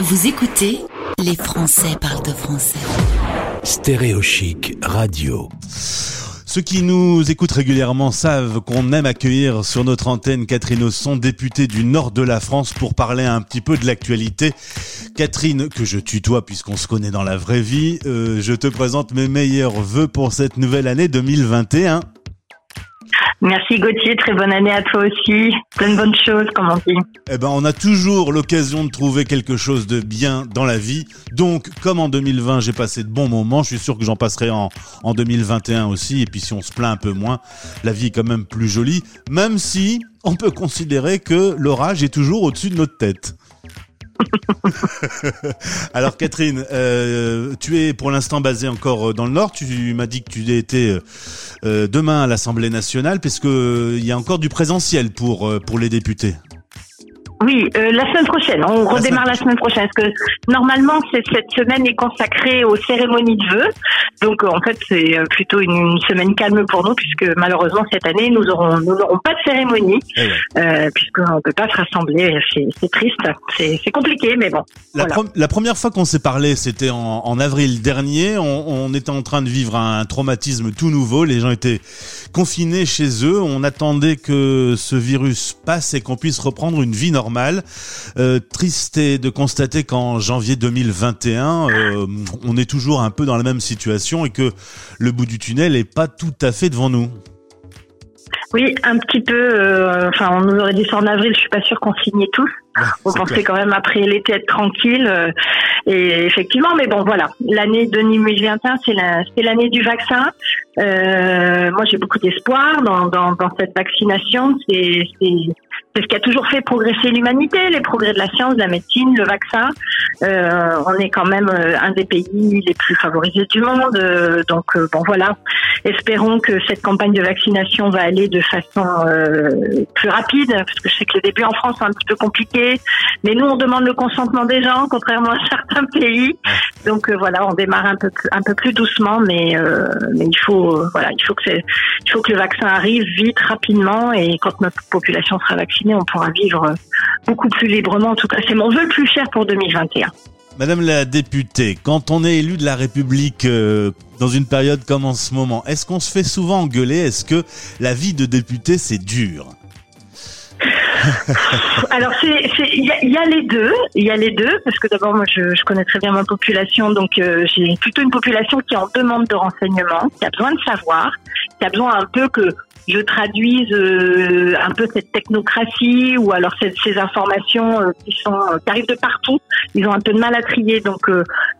Vous écoutez Les Français parlent de français. Stéréochic Radio. Ceux qui nous écoutent régulièrement savent qu'on aime accueillir sur notre antenne Catherine Osson, députée du nord de la France, pour parler un petit peu de l'actualité. Catherine, que je tutoie puisqu'on se connaît dans la vraie vie, euh, je te présente mes meilleurs voeux pour cette nouvelle année 2021. Merci Gauthier, très bonne année à toi aussi. Plein de bonnes choses, comme on. Eh ben, on a toujours l'occasion de trouver quelque chose de bien dans la vie. Donc, comme en 2020, j'ai passé de bons moments, je suis sûr que j'en passerai en 2021 aussi. Et puis, si on se plaint un peu moins, la vie est quand même plus jolie. Même si on peut considérer que l'orage est toujours au-dessus de notre tête. Alors Catherine, euh, tu es pour l'instant basée encore dans le Nord. Tu m'as dit que tu étais euh, demain à l'Assemblée nationale, puisque il y a encore du présentiel pour euh, pour les députés. Oui, euh, la semaine prochaine. On redémarre la semaine prochaine. Parce que normalement, cette semaine est consacrée aux cérémonies de vœux. Donc, en fait, c'est euh, plutôt une, semaine calme pour nous, puisque malheureusement, cette année, nous aurons, nous n'aurons pas de cérémonie, eh euh, puisqu'on ne peut pas se rassembler. C'est triste. C'est compliqué, mais bon. La, la première fois qu'on s'est parlé, c'était en, en, avril dernier. On, on, était en train de vivre un traumatisme tout nouveau. Les gens étaient confinés chez eux. On attendait que ce virus passe et qu'on puisse reprendre une vie normale mal. Euh, triste est de constater qu'en janvier 2021, euh, on est toujours un peu dans la même situation et que le bout du tunnel n'est pas tout à fait devant nous. Oui, un petit peu. Euh, enfin, on nous aurait dit ça en avril. Je suis pas sûre qu'on signait tous. on pensait quand même après l'été être tranquille. et effectivement, mais bon, voilà. L'année 2021, c'est l'année du vaccin. moi, j'ai beaucoup d'espoir dans, dans, dans, cette vaccination. C'est c'est ce qui a toujours fait progresser l'humanité, les progrès de la science, de la médecine, le vaccin. Euh, on est quand même euh, un des pays les plus favorisés du monde. Euh, donc euh, bon voilà, espérons que cette campagne de vaccination va aller de façon plus rapide, parce que je sais que les débuts en France sont un petit peu compliqués. Mais nous, on demande le consentement des gens, contrairement à certains pays. Donc voilà, on démarre un peu un peu plus doucement, mais mais il faut voilà, il faut que il faut que le vaccin arrive vite, rapidement, et quand notre population sera vaccinée on pourra vivre beaucoup plus librement. En tout cas, c'est mon vœu le plus cher pour 2021. Madame la députée, quand on est élu de la République euh, dans une période comme en ce moment, est-ce qu'on se fait souvent engueuler? Est-ce que la vie de député, c'est dur? Alors il y, a les deux, il y a les deux parce que d'abord moi je, connais très bien ma population donc euh, j'ai plutôt une population qui en demande de renseignements, qui a besoin de savoir, qui a besoin un peu que je traduise euh, un peu cette technocratie ou alors ces, ces informations euh, qui sont euh, qui arrivent de partout. Ils ont un peu de mal à trier, donc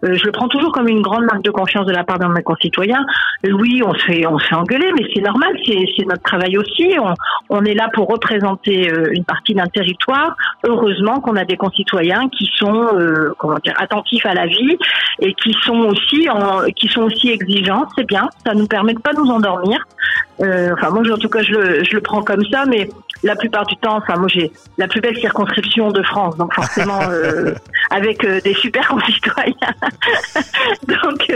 je le prends toujours comme une grande marque de confiance de la part de mes concitoyens. oui, on se fait on se fait engueuler, mais c'est normal, c'est notre travail aussi. On, on est là pour représenter une partie d'un territoire. Heureusement qu'on a des concitoyens qui sont comment dire attentifs à la vie et qui sont aussi en, qui sont aussi exigeants. C'est bien, ça nous permet de pas nous endormir. Euh, enfin, moi, en tout cas, je le, je le prends comme ça, mais la plupart du temps, enfin, moi, j'ai la plus belle circonscription de France, donc forcément, euh, avec euh, des super concitoyens. donc,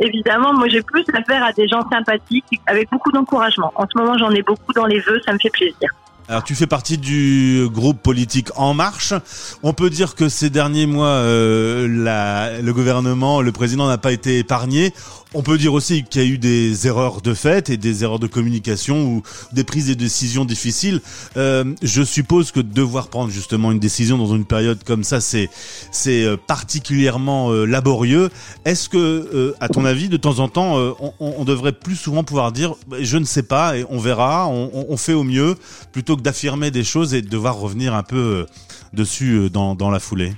évidemment, moi, j'ai plus affaire à des gens sympathiques, avec beaucoup d'encouragement. En ce moment, j'en ai beaucoup dans les vœux, ça me fait plaisir. Alors tu fais partie du groupe politique En Marche. On peut dire que ces derniers mois, euh, la, le gouvernement, le président n'a pas été épargné. On peut dire aussi qu'il y a eu des erreurs de fait et des erreurs de communication ou des prises de décisions difficiles. Euh, je suppose que devoir prendre justement une décision dans une période comme ça, c'est c'est euh, particulièrement euh, laborieux. Est-ce que, euh, à ton avis, de temps en temps, on, devrait plus souvent pouvoir dire, bah, je ne sais pas et on verra, on, fait au mieux, plutôt d'affirmer des choses et de devoir revenir un peu dessus dans, dans la foulée?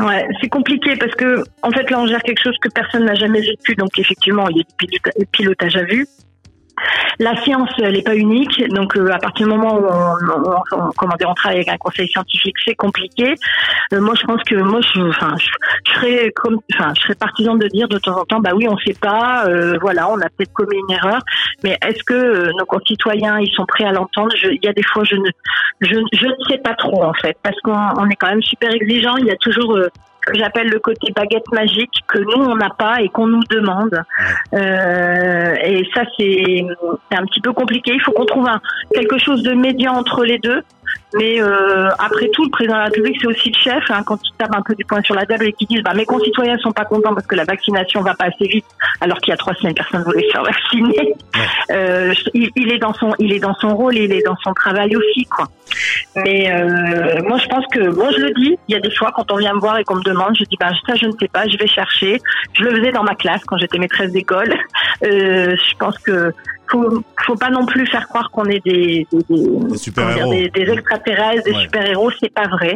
Ouais, c'est compliqué parce que en fait là on gère quelque chose que personne n'a jamais vécu, donc effectivement il y a du pilotage à vue. La science, elle n'est pas unique, donc euh, à partir du moment où on, on, comment dire, on travaille avec un conseil scientifique, c'est compliqué. Euh, moi, je pense que moi, je, enfin, je, serais comme, enfin, je serais partisan de dire de temps en temps, bah oui, on sait pas, euh, voilà, on a peut-être commis une erreur, mais est-ce que nos concitoyens, ils sont prêts à l'entendre? Il y a des fois, je ne, je, je ne sais pas trop en fait, parce qu'on est quand même super exigeant. Il y a toujours que j'appelle le côté baguette magique que nous on n'a pas et qu'on nous demande. Euh, et ça c'est un petit peu compliqué. Il faut qu'on trouve un, quelque chose de médian entre les deux. Mais euh, après tout, le président de la République, c'est aussi le chef. Hein, quand il tape un peu du poing sur la table et qu'il dit bah, mes concitoyens sont pas contents parce que la vaccination va pas assez vite, alors qu'il y a trois semaines personne ne voulait se faire vacciner. Euh, il, il, est dans son, il est dans son rôle, il est dans son travail aussi, quoi. Mais euh, moi, je pense que, bon, je le dis, il y a des fois quand on vient me voir et qu'on me demande, je dis bah ça, je ne sais pas, je vais chercher. Je le faisais dans ma classe quand j'étais maîtresse d'école. Euh, je pense que faut, faut pas non plus faire croire qu'on est des, des, des, super-héros. des, des extraterrestres, des Ouais. super-héros, c'est pas vrai.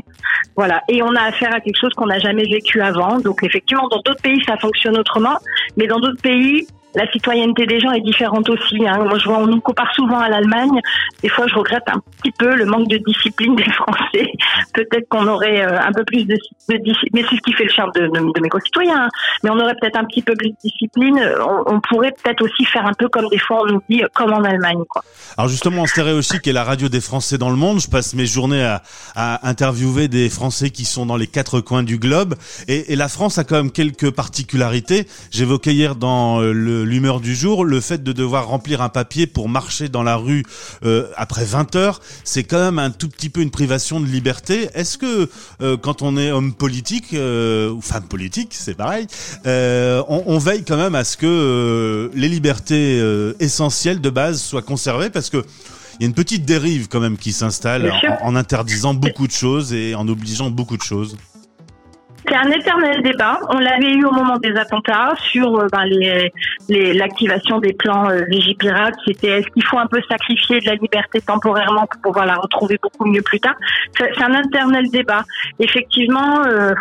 Voilà. Et on a affaire à quelque chose qu'on n'a jamais vécu avant. Donc effectivement, dans d'autres pays, ça fonctionne autrement, mais dans d'autres pays, la citoyenneté des gens est différente aussi. Hein. Moi, je vois, on nous compare souvent à l'Allemagne. Des fois, je regrette un petit peu le manque de discipline des Français. Peut-être qu'on aurait euh, un peu plus de, discipline, mais c'est ce qui fait le charme de, mes concitoyens. hein. Mais on aurait peut-être un petit peu plus de discipline. On, pourrait peut-être aussi faire un peu comme des fois on nous dit, comme en Allemagne. Quoi. Alors justement, en Stéréo Chic est la radio des Français dans le monde. Je passe mes journées à, à interviewer des Français qui sont dans les quatre coins du globe. Et, et la France a quand même quelques particularités. J'évoquais hier dans euh, le- l'humeur du jour le fait de devoir remplir un papier pour marcher dans la rue euh, après 20 heures. C'est quand même un tout petit peu une privation de liberté. Est-ce que euh, quand on est homme politique euh, ou femme politique, c'est pareil, euh, on, on veille quand même à ce que euh, les libertés euh, essentielles de base soient conservées? Parce que il y a une petite dérive quand même qui s'installe en interdisant beaucoup de choses et en obligeant beaucoup de choses. C'est un éternel débat. On l'avait eu au moment des attentats sur euh, ben, les, les- l'activation des plans euh, Vigipirate. C'était est-ce qu'il faut un peu sacrifier de la liberté temporairement pour pouvoir la retrouver beaucoup mieux plus tard? C'est c'est un éternel débat. Effectivement, euh,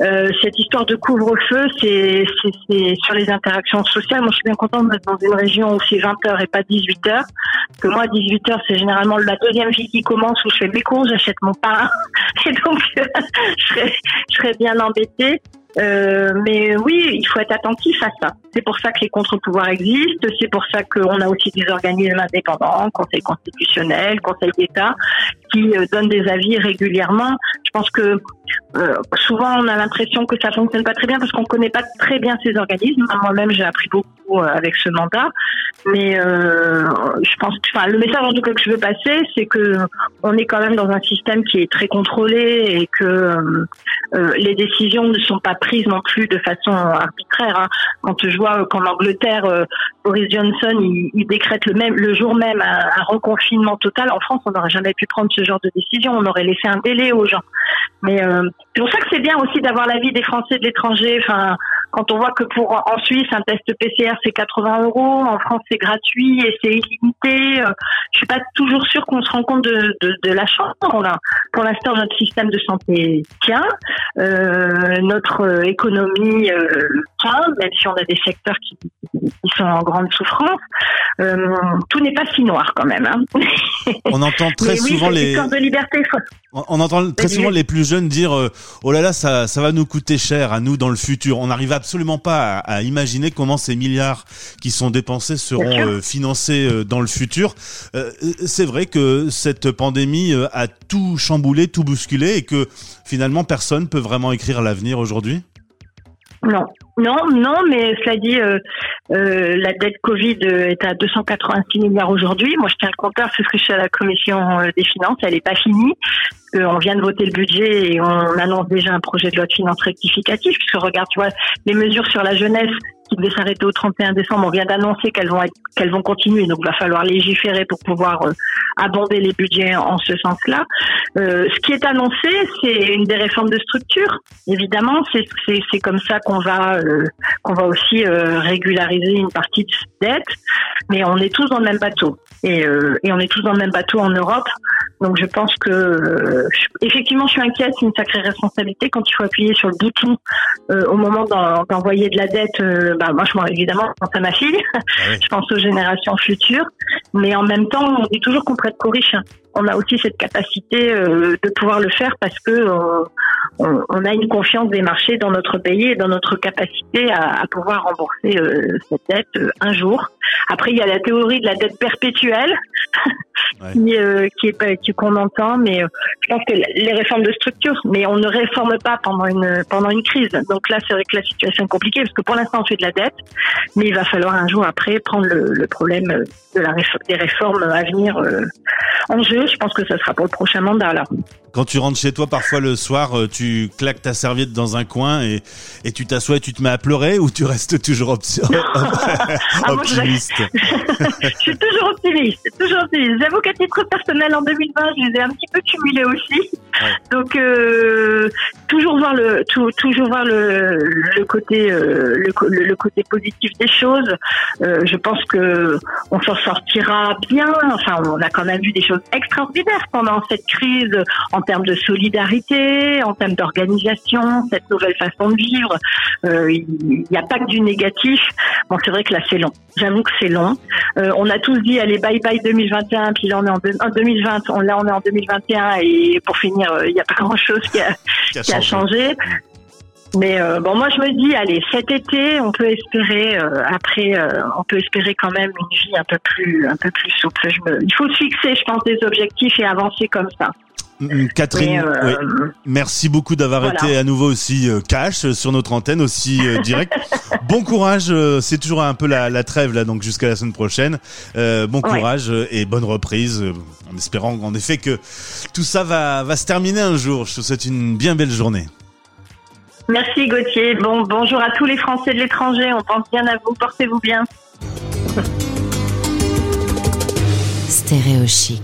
euh, cette histoire de couvre-feu, c'est sur les interactions sociales. Moi, je suis bien contente d'être dans une région où c'est 20 heures et pas 18 heures. Parce que moi, 18 heures, c'est généralement la deuxième vie qui commence où je fais mes courses, j'achète mon pain. Et donc, je serais, je serais bien embêtée. Euh, mais oui, il faut être attentif à ça. C'est pour ça que les contre-pouvoirs existent. C'est pour ça qu'on a aussi des organismes indépendants, Conseil constitutionnel, Conseil d'État, qui euh, donnent des avis régulièrement. Je pense que euh, souvent on a l'impression que ça fonctionne pas très bien parce qu'on connaît pas très bien ces organismes. Moi-même, j'ai appris beaucoup euh, avec ce mandat, mais je pense, enfin, le message en tout cas que je veux passer, c'est que on est quand même dans un système qui est très contrôlé et que les décisions ne sont pas prises non plus de façon arbitraire. hein. Quand je vois qu'en Angleterre, Boris Johnson, il, il décrète le même, le jour même un, un reconfinement total. En France, on n'aurait jamais pu prendre ce genre de décision. On aurait laissé un délai aux gens. Mais euh, c'est pour ça que c'est bien aussi d'avoir l'avis des Français de l'étranger. Enfin, quand on voit que pour en Suisse un test PCR c'est 80 euros, en France c'est gratuit et c'est illimité. euh, je suis pas toujours sûre qu'on se rend compte de, de, de la chance qu'on a. Pour l'instant, notre système de santé tient, euh, notre euh, économie euh, tient, même si on a des secteurs qui, qui sont en grande souffrance. Tout n'est pas si noir quand même. Hein. On entend très oui, souvent les de liberté. On on entend très souvent les plus jeunes dire oh là là ça ça va nous coûter cher à nous dans le futur. On n'arrive absolument pas à, à imaginer comment ces milliards qui sont dépensés seront euh, financés euh, dans le futur. Euh, c'est vrai que cette pandémie a tout chamboulé, tout bousculé et que finalement personne peut vraiment écrire l'avenir aujourd'hui? Non, non, non, mais cela dit, euh, euh, la dette Covid est à 286 milliards aujourd'hui. Moi, je tiens le compteur parce que je suis à la commission des finances. Elle n'est pas finie. Euh, on vient de voter le budget et on annonce déjà un projet de loi de finances rectificatif. Puisque regarde, tu vois, les mesures sur la jeunesse qui s'arrêter au 31 décembre, on vient d'annoncer qu'elles vont qu'elles vont continuer. Donc, il va falloir légiférer pour pouvoir euh, abonder les budgets en ce sens-là. Euh, ce qui est annoncé, c'est une des réformes de structure. Évidemment, c'est c'est c'est comme ça qu'on va euh, qu'on va aussi euh, régulariser une partie de cette dette. Mais on est tous dans le même bateau et et on est tous dans le même bateau en Europe. Donc je pense que effectivement, je suis inquiète. C'est une sacrée responsabilité quand il faut appuyer sur le bouton au moment d'en- d'envoyer de la dette. euh, bah, moi, je m'en évidemment, je pense à ma fille. oui. je pense aux générations futures. Mais en même temps, on dit toujours qu'on prête qu'aux riches. On a aussi cette capacité euh, de pouvoir le faire parce que euh, on, on a une confiance des marchés dans notre pays et dans notre capacité à, à pouvoir rembourser euh, cette dette euh, un jour. Après, il y a la théorie de la dette perpétuelle. Qui, euh, qui est qu'on entend, mais euh, je pense que les réformes de structure, mais on ne réforme pas pendant une pendant une crise. Donc là, c'est vrai que la situation est compliquée parce que pour l'instant, on fait de la dette, mais il va falloir un jour après prendre le, le problème de la réf- des réformes à venir euh, en jeu je pense que ça sera pour le prochain mandat là. Quand tu rentres chez toi, parfois le soir, euh, tu claques ta serviette dans un coin et, et tu t'assois et tu te mets à pleurer ou tu restes toujours Ah, moi, je- optimiste? je suis toujours optimiste, toujours optimiste. J'avoue qu'à titre personnel, en 2020, je les ai un petit peu cumulés aussi. Donc, euh, toujours voir le, tou- toujours voir le, le côté, euh, le, co- le- le côté positif des choses. Euh, je pense que on s'en sortira bien. Enfin, on a quand même vu des choses extraordinaires pendant cette crise en termes de solidarité, en termes d'organisation, cette nouvelle façon de vivre. Il n'y a pas que du négatif. Bon, c'est vrai que là, c'est long. J'avoue que c'est long. On a tous dit, allez, bye bye 2021, puis là, on est en, en 2020. On, là, on est en 2021, et pour finir, euh, il n'y a pas grand-chose qui a, qui a qui a changé. changé. Mais euh, bon, moi je me dis, allez, cet été, on peut espérer. euh, après, euh, on peut espérer quand même une vie un peu plus, un peu plus souple. Je me- il faut se fixer, je pense, des objectifs et avancer comme ça. Catherine, Mais, euh, oui. merci beaucoup d'avoir voilà. été à nouveau aussi euh, cash euh, sur notre antenne, aussi euh, direct. bon courage, euh, c'est toujours un peu la, la trêve là, donc jusqu'à la semaine prochaine. Euh, bon courage euh, et bonne reprise, euh, en espérant en effet que tout ça va, va se terminer un jour. Je te souhaite une bien belle journée. Merci Gauthier. Bon, bonjour à tous les Français de l'étranger. On pense bien à vous. Portez-vous bien. Stéréo chic.